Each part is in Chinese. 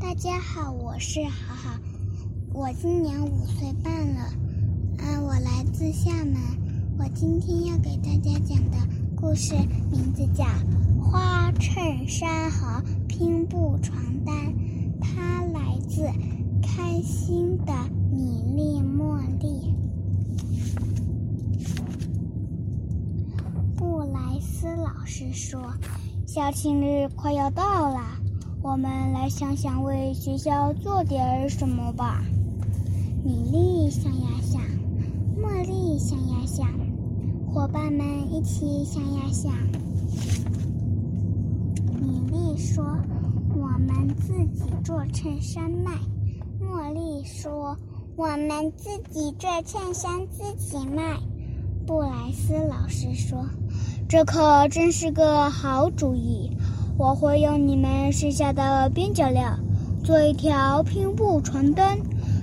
大家好，我是好好，我今年五岁半了，啊，我来自厦门。我今天要给大家讲的故事名字叫《花衬衫和拼布床单》，它来自开心的米粒茉莉。布莱斯老师说：“校庆日快要到了。”我们来想想为学校做点什么吧。米粒想呀想，茉莉想呀想，伙伴们一起想呀想。米粒说：“我们自己做衬衫卖。”茉莉说：“我们自己做衬衫自己卖。”布莱斯老师说：“这可真是个好主意。”我会用你们剩下的边角料做一条拼布床单，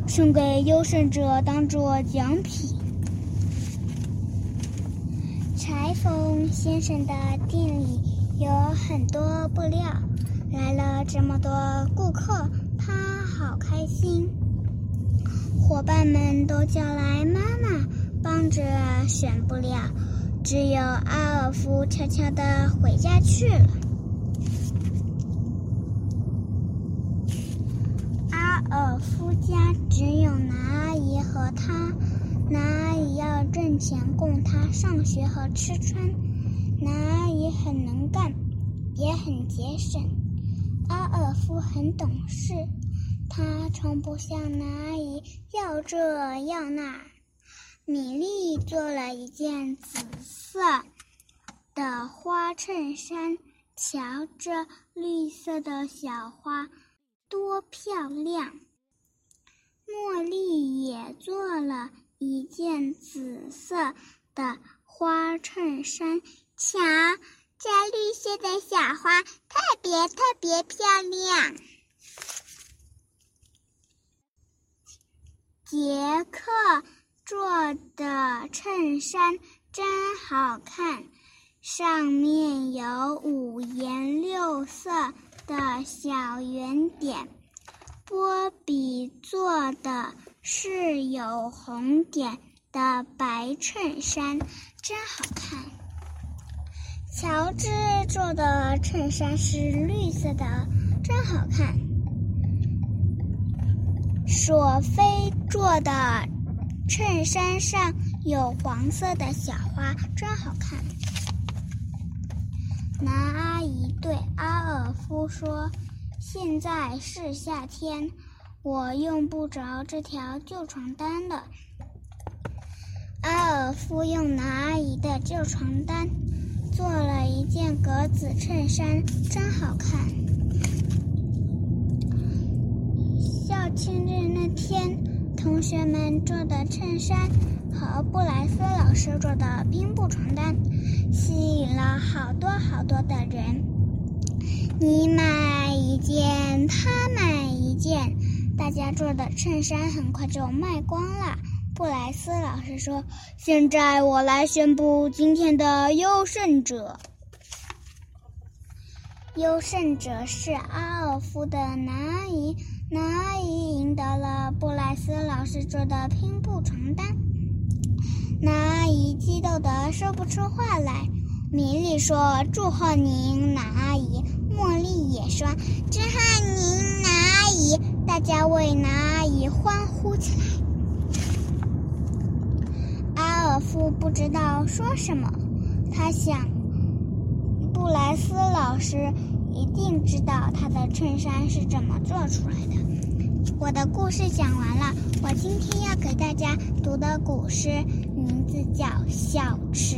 送给优胜者当做奖品。裁缝先生的店里有很多布料，来了这么多顾客，他好开心。伙伴们都叫来妈妈帮着选布料，只有阿尔夫悄悄地回家去了。尔夫家只有男阿姨和他，男阿姨要挣钱供他上学和吃穿。男阿姨很能干，也很节省。阿尔夫很懂事，他从不向男阿姨要这要那。米莉做了一件紫色的花衬衫，瞧这绿色的小花。多漂亮！茉莉也做了一件紫色的花衬衫，瞧，这绿色的小花特别特别漂亮。杰克做的衬衫真好看，上面有五颜六色。的小圆点，波比做的是有红点的白衬衫，真好看。乔治做的衬衫是绿色的，真好看。索菲做的衬衫上有黄色的小花，真好看。男阿姨对阿尔夫说：“现在是夏天，我用不着这条旧床单了。”阿尔夫用男阿姨的旧床单做了一件格子衬衫，真好看。校庆日那天，同学们做的衬衫。和布莱斯老师做的拼布床单，吸引了好多多的人。你买一件，他买一件，大家做的衬衫很快就卖光了。布莱斯老师说：“现在我来宣布今天的优胜者。优胜者是阿尔夫的男阿姨，男阿姨赢得了布莱斯老师做的拼布床单。”男阿姨激动得说不出话来。米莉说：“祝贺您，男阿姨。”茉莉也说：“祝贺您，男阿姨。”大家为男阿姨欢呼起来。阿尔夫不知道说什么，他想，布莱斯老师一定知道他的衬衫是怎么做出来的。我的故事讲完了，我今天要给大家读的古诗。名字叫小池，